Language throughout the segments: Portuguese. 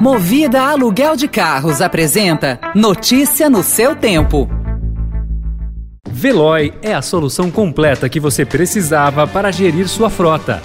Movida Aluguel de Carros apresenta Notícia no seu tempo. Veloy é a solução completa que você precisava para gerir sua frota.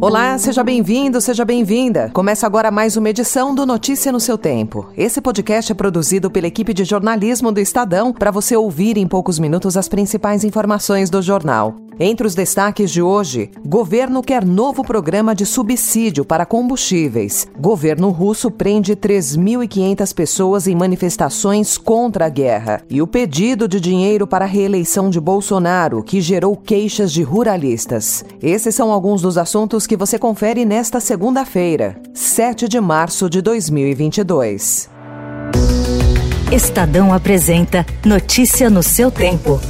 Olá, seja bem-vindo, seja bem-vinda. Começa agora mais uma edição do Notícia no seu Tempo. Esse podcast é produzido pela equipe de jornalismo do Estadão para você ouvir em poucos minutos as principais informações do jornal. Entre os destaques de hoje, governo quer novo programa de subsídio para combustíveis. Governo russo prende 3.500 pessoas em manifestações contra a guerra. E o pedido de dinheiro para a reeleição de Bolsonaro, que gerou queixas de ruralistas. Esses são alguns dos assuntos que você confere nesta segunda-feira, 7 de março de 2022. Estadão apresenta Notícia no seu tempo.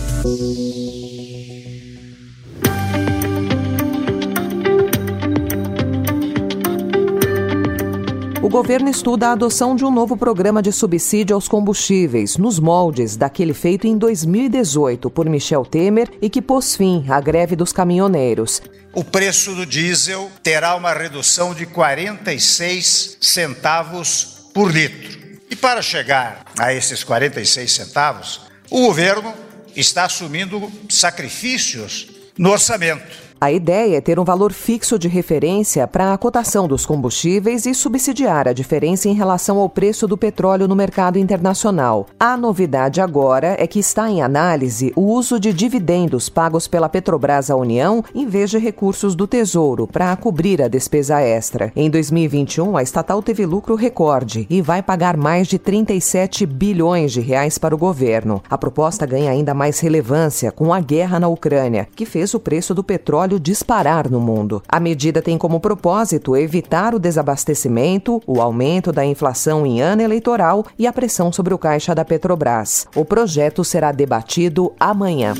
O governo estuda a adoção de um novo programa de subsídio aos combustíveis, nos moldes daquele feito em 2018 por Michel Temer e que pôs fim à greve dos caminhoneiros. O preço do diesel terá uma redução de 46 centavos por litro. E para chegar a esses 46 centavos, o governo está assumindo sacrifícios no orçamento. A ideia é ter um valor fixo de referência para a cotação dos combustíveis e subsidiar a diferença em relação ao preço do petróleo no mercado internacional. A novidade agora é que está em análise o uso de dividendos pagos pela Petrobras à União em vez de recursos do Tesouro para cobrir a despesa extra. Em 2021, a estatal teve lucro recorde e vai pagar mais de 37 bilhões de reais para o governo. A proposta ganha ainda mais relevância com a guerra na Ucrânia, que fez o preço do petróleo disparar no mundo. A medida tem como propósito evitar o desabastecimento, o aumento da inflação em ano eleitoral e a pressão sobre o caixa da Petrobras. O projeto será debatido amanhã.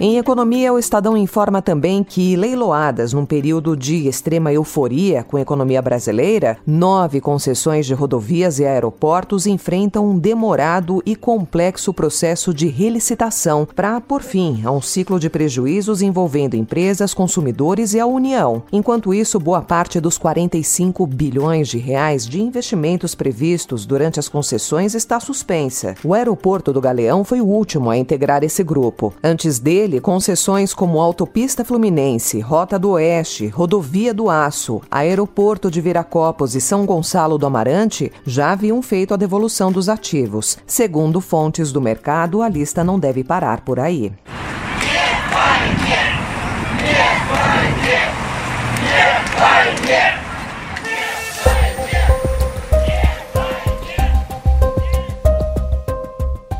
Em economia, o Estadão informa também que, leiloadas num período de extrema euforia com a economia brasileira, nove concessões de rodovias e aeroportos enfrentam um demorado e complexo processo de relicitação para pôr fim a um ciclo de prejuízos envolvendo empresas, consumidores e a União. Enquanto isso, boa parte dos 45 bilhões de reais de investimentos previstos durante as concessões está suspensa. O aeroporto do Galeão foi o último a integrar esse grupo. Antes dele, concessões como Autopista Fluminense, Rota do Oeste, Rodovia do Aço, Aeroporto de Viracopos e São Gonçalo do Amarante já haviam feito a devolução dos ativos. Segundo fontes do mercado, a lista não deve parar por aí.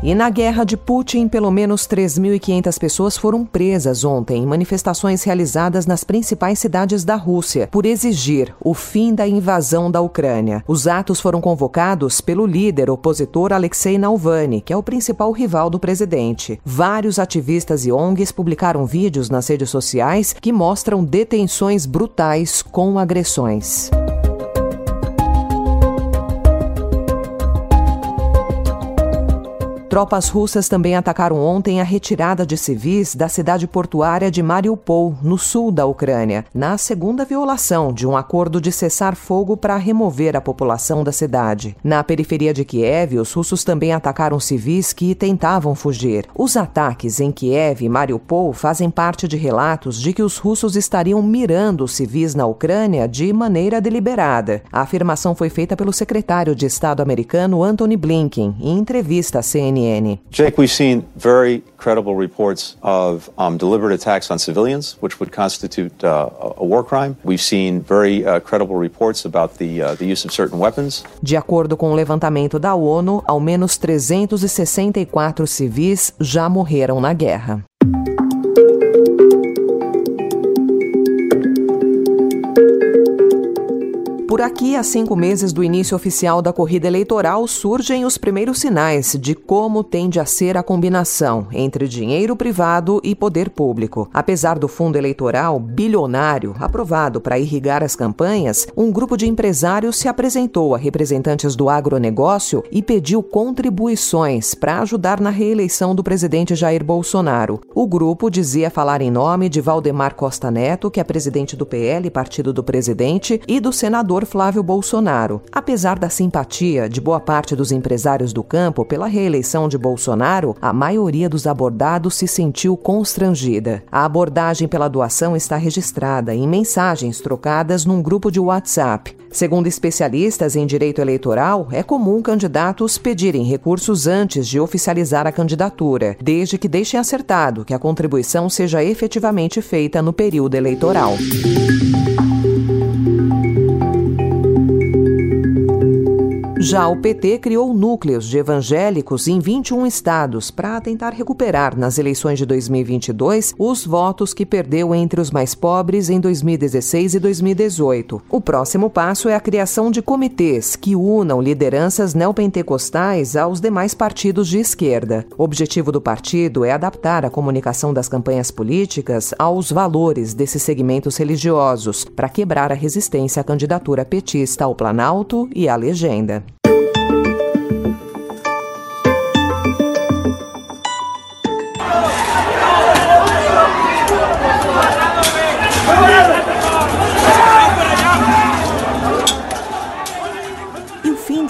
E na guerra de Putin, pelo menos 3.500 pessoas foram presas ontem em manifestações realizadas nas principais cidades da Rússia por exigir o fim da invasão da Ucrânia. Os atos foram convocados pelo líder opositor Alexei Navalny, que é o principal rival do presidente. Vários ativistas e ONGs publicaram vídeos nas redes sociais que mostram detenções brutais com agressões. Tropas russas também atacaram ontem a retirada de civis da cidade portuária de Mariupol, no sul da Ucrânia, na segunda violação de um acordo de cessar fogo para remover a população da cidade. Na periferia de Kiev, os russos também atacaram civis que tentavam fugir. Os ataques em Kiev e Mariupol fazem parte de relatos de que os russos estariam mirando civis na Ucrânia de maneira deliberada. A afirmação foi feita pelo secretário de Estado americano Antony Blinken em entrevista à CNN. CNN. Jake, we've seen very credible reports of um, deliberate attacks on civilians, which would constitute uh, a war crime. We've seen very uh, credible reports about the, uh, the use of certain weapons. De acordo com o levantamento da ONU, ao menos 364 civis já morreram na guerra. Por aqui, a cinco meses do início oficial da corrida eleitoral, surgem os primeiros sinais de como tende a ser a combinação entre dinheiro privado e poder público. Apesar do fundo eleitoral bilionário aprovado para irrigar as campanhas, um grupo de empresários se apresentou a representantes do agronegócio e pediu contribuições para ajudar na reeleição do presidente Jair Bolsonaro. O grupo dizia falar em nome de Valdemar Costa Neto, que é presidente do PL, partido do presidente, e do senador Flávio Bolsonaro. Apesar da simpatia de boa parte dos empresários do campo pela reeleição de Bolsonaro, a maioria dos abordados se sentiu constrangida. A abordagem pela doação está registrada em mensagens trocadas num grupo de WhatsApp. Segundo especialistas em direito eleitoral, é comum candidatos pedirem recursos antes de oficializar a candidatura, desde que deixem acertado que a contribuição seja efetivamente feita no período eleitoral. Já o PT criou núcleos de evangélicos em 21 estados para tentar recuperar nas eleições de 2022 os votos que perdeu entre os mais pobres em 2016 e 2018. O próximo passo é a criação de comitês que unam lideranças neopentecostais aos demais partidos de esquerda. O objetivo do partido é adaptar a comunicação das campanhas políticas aos valores desses segmentos religiosos para quebrar a resistência à candidatura petista ao Planalto e à legenda.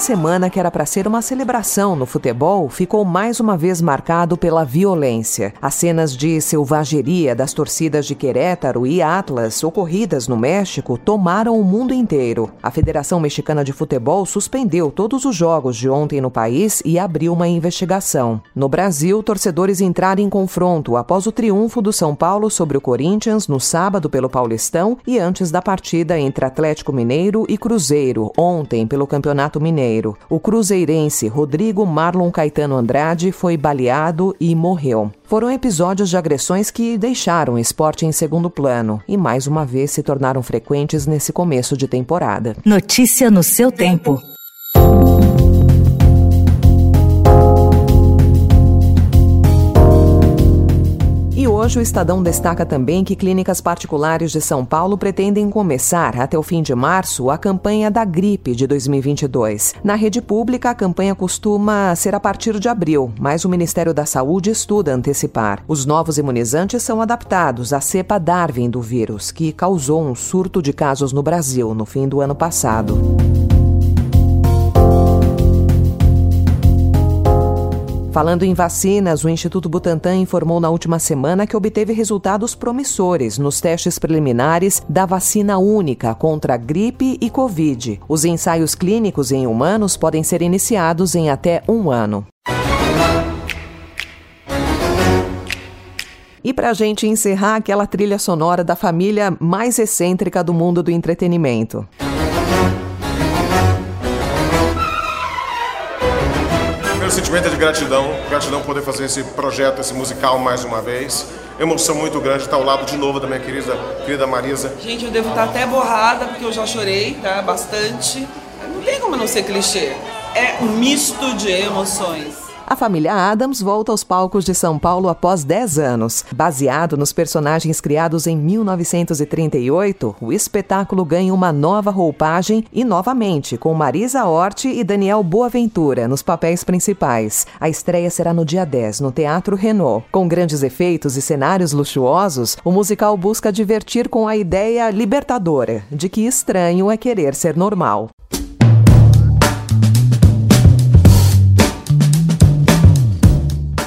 Semana que era para ser uma celebração no futebol ficou mais uma vez marcado pela violência. As cenas de selvageria das torcidas de Querétaro e Atlas ocorridas no México tomaram o mundo inteiro. A Federação Mexicana de Futebol suspendeu todos os jogos de ontem no país e abriu uma investigação. No Brasil, torcedores entraram em confronto após o triunfo do São Paulo sobre o Corinthians no sábado pelo Paulistão e antes da partida entre Atlético Mineiro e Cruzeiro ontem pelo Campeonato Mineiro. Janeiro. O cruzeirense Rodrigo Marlon Caetano Andrade foi baleado e morreu. Foram episódios de agressões que deixaram o esporte em segundo plano e mais uma vez se tornaram frequentes nesse começo de temporada. Notícia no seu tempo. Hoje, o Estadão destaca também que clínicas particulares de São Paulo pretendem começar, até o fim de março, a campanha da gripe de 2022. Na rede pública, a campanha costuma ser a partir de abril, mas o Ministério da Saúde estuda antecipar. Os novos imunizantes são adaptados à cepa Darwin do vírus, que causou um surto de casos no Brasil no fim do ano passado. Falando em vacinas, o Instituto Butantan informou na última semana que obteve resultados promissores nos testes preliminares da vacina única contra gripe e Covid. Os ensaios clínicos em humanos podem ser iniciados em até um ano. E para a gente encerrar aquela trilha sonora da família mais excêntrica do mundo do entretenimento. Primeiro sentimento é de gratidão, gratidão poder fazer esse projeto, esse musical mais uma vez. Emoção muito grande estar ao lado de novo da minha querida, querida Marisa. Gente, eu devo estar até borrada porque eu já chorei, tá? Bastante. Não tem como não ser clichê. É um misto de emoções. A família Adams volta aos palcos de São Paulo após 10 anos. Baseado nos personagens criados em 1938, o espetáculo ganha uma nova roupagem e novamente com Marisa Hort e Daniel Boaventura nos papéis principais. A estreia será no dia 10, no Teatro Renault. Com grandes efeitos e cenários luxuosos, o musical busca divertir com a ideia libertadora de que estranho é querer ser normal.